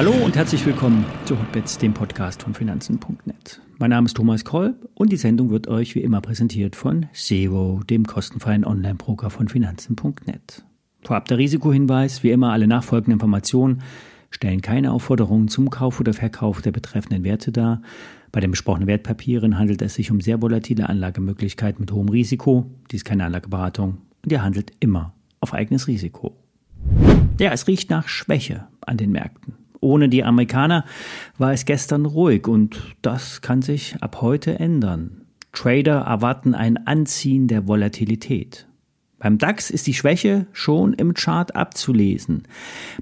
Hallo und herzlich willkommen zu Hotbets, dem Podcast von Finanzen.net. Mein Name ist Thomas Kolb und die Sendung wird euch wie immer präsentiert von Zero, dem kostenfreien Online-Broker von Finanzen.net. Vorab der Risikohinweis, wie immer alle nachfolgenden Informationen stellen keine Aufforderungen zum Kauf oder Verkauf der betreffenden Werte dar. Bei den besprochenen Wertpapieren handelt es sich um sehr volatile Anlagemöglichkeiten mit hohem Risiko. Dies ist keine Anlageberatung und ihr handelt immer auf eigenes Risiko. Ja, es riecht nach Schwäche an den Märkten. Ohne die Amerikaner war es gestern ruhig und das kann sich ab heute ändern. Trader erwarten ein Anziehen der Volatilität. Beim DAX ist die Schwäche schon im Chart abzulesen.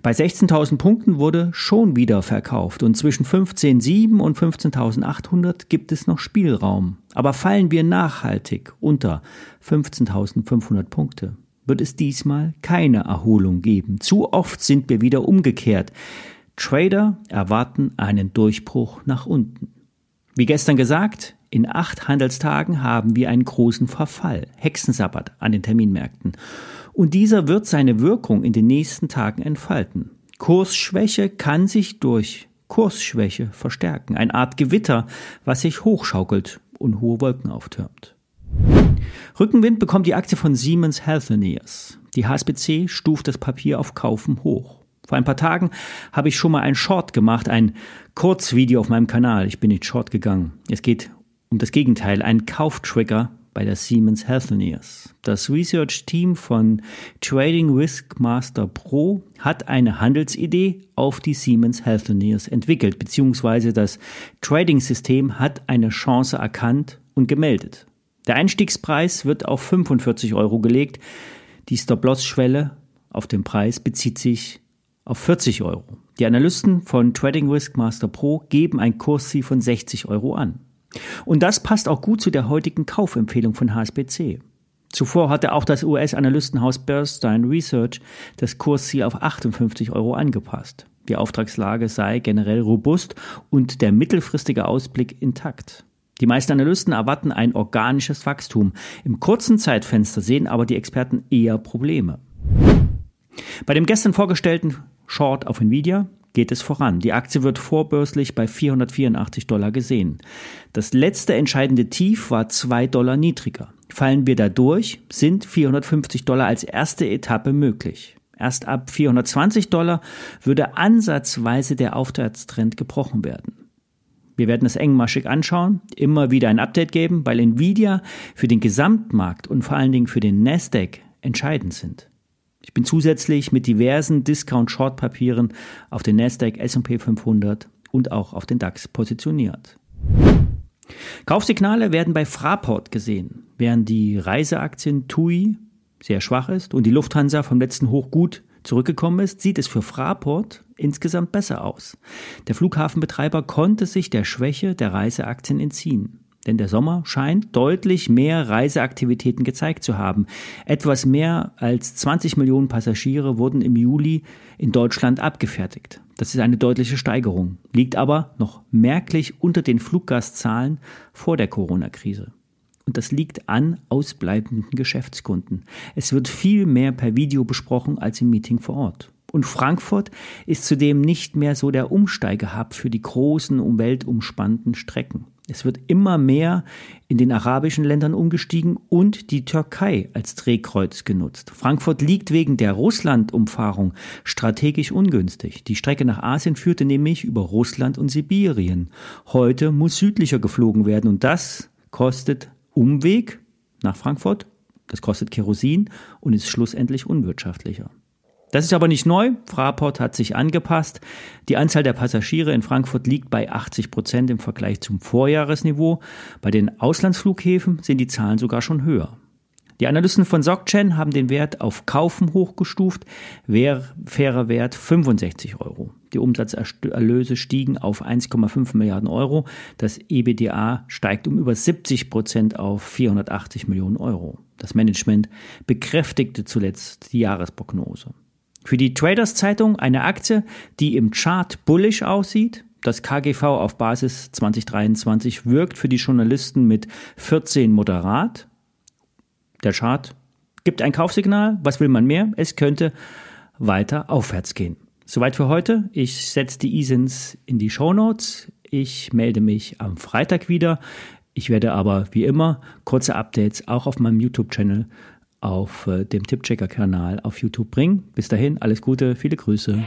Bei 16.000 Punkten wurde schon wieder verkauft und zwischen 15.7 und 15.800 gibt es noch Spielraum. Aber fallen wir nachhaltig unter 15.500 Punkte, wird es diesmal keine Erholung geben. Zu oft sind wir wieder umgekehrt. Trader erwarten einen Durchbruch nach unten. Wie gestern gesagt, in acht Handelstagen haben wir einen großen Verfall, Hexensabbat an den Terminmärkten. Und dieser wird seine Wirkung in den nächsten Tagen entfalten. Kursschwäche kann sich durch Kursschwäche verstärken. Eine Art Gewitter, was sich hochschaukelt und hohe Wolken auftürmt. Rückenwind bekommt die Aktie von Siemens Healthineers. Die HSBC stuft das Papier auf Kaufen hoch. Vor ein paar Tagen habe ich schon mal ein Short gemacht, ein Kurzvideo auf meinem Kanal. Ich bin nicht Short gegangen. Es geht um das Gegenteil, ein Kauftrigger bei der Siemens Healthineers. Das Research-Team von Trading Risk Master Pro hat eine Handelsidee auf die Siemens Healthineers entwickelt, beziehungsweise das Trading-System hat eine Chance erkannt und gemeldet. Der Einstiegspreis wird auf 45 Euro gelegt. Die Stop-Loss-Schwelle auf den Preis bezieht sich auf 40 Euro. Die Analysten von Trading Risk Master Pro geben ein Kursziel von 60 Euro an. Und das passt auch gut zu der heutigen Kaufempfehlung von HSBC. Zuvor hatte auch das US-Analystenhaus Bernstein Research das Kursziel auf 58 Euro angepasst. Die Auftragslage sei generell robust und der mittelfristige Ausblick intakt. Die meisten Analysten erwarten ein organisches Wachstum. Im kurzen Zeitfenster sehen aber die Experten eher Probleme. Bei dem gestern vorgestellten Short auf Nvidia geht es voran. Die Aktie wird vorbörslich bei 484 Dollar gesehen. Das letzte entscheidende Tief war 2 Dollar niedriger. Fallen wir da durch, sind 450 Dollar als erste Etappe möglich. Erst ab 420 Dollar würde ansatzweise der Aufwärtstrend gebrochen werden. Wir werden es engmaschig anschauen, immer wieder ein Update geben, weil Nvidia für den Gesamtmarkt und vor allen Dingen für den Nasdaq entscheidend sind. Ich bin zusätzlich mit diversen Discount-Short-Papieren auf den Nasdaq S&P 500 und auch auf den DAX positioniert. Kaufsignale werden bei Fraport gesehen, während die Reiseaktien TUI sehr schwach ist und die Lufthansa vom letzten Hoch gut zurückgekommen ist, sieht es für Fraport insgesamt besser aus. Der Flughafenbetreiber konnte sich der Schwäche der Reiseaktien entziehen. Denn der Sommer scheint deutlich mehr Reiseaktivitäten gezeigt zu haben. Etwas mehr als 20 Millionen Passagiere wurden im Juli in Deutschland abgefertigt. Das ist eine deutliche Steigerung, liegt aber noch merklich unter den Fluggastzahlen vor der Corona-Krise. Und das liegt an ausbleibenden Geschäftskunden. Es wird viel mehr per Video besprochen als im Meeting vor Ort. Und Frankfurt ist zudem nicht mehr so der Umsteigehub für die großen, umweltumspannenden Strecken. Es wird immer mehr in den arabischen Ländern umgestiegen und die Türkei als Drehkreuz genutzt. Frankfurt liegt wegen der Russland-Umfahrung strategisch ungünstig. Die Strecke nach Asien führte nämlich über Russland und Sibirien. Heute muss südlicher geflogen werden und das kostet Umweg nach Frankfurt, das kostet Kerosin und ist schlussendlich unwirtschaftlicher. Das ist aber nicht neu. Fraport hat sich angepasst. Die Anzahl der Passagiere in Frankfurt liegt bei 80 Prozent im Vergleich zum Vorjahresniveau. Bei den Auslandsflughäfen sind die Zahlen sogar schon höher. Die Analysten von SocGen haben den Wert auf Kaufen hochgestuft, fairer Wert 65 Euro. Die Umsatzerlöse stiegen auf 1,5 Milliarden Euro. Das EBDA steigt um über 70 Prozent auf 480 Millionen Euro. Das Management bekräftigte zuletzt die Jahresprognose. Für die Traders Zeitung eine Aktie, die im Chart bullish aussieht. Das KGV auf Basis 2023 wirkt für die Journalisten mit 14 moderat. Der Chart gibt ein Kaufsignal. Was will man mehr? Es könnte weiter aufwärts gehen. Soweit für heute. Ich setze die ISINs in die Show Notes. Ich melde mich am Freitag wieder. Ich werde aber wie immer kurze Updates auch auf meinem YouTube-Channel, auf äh, dem Tippchecker-Kanal auf YouTube bringen. Bis dahin, alles Gute, viele Grüße.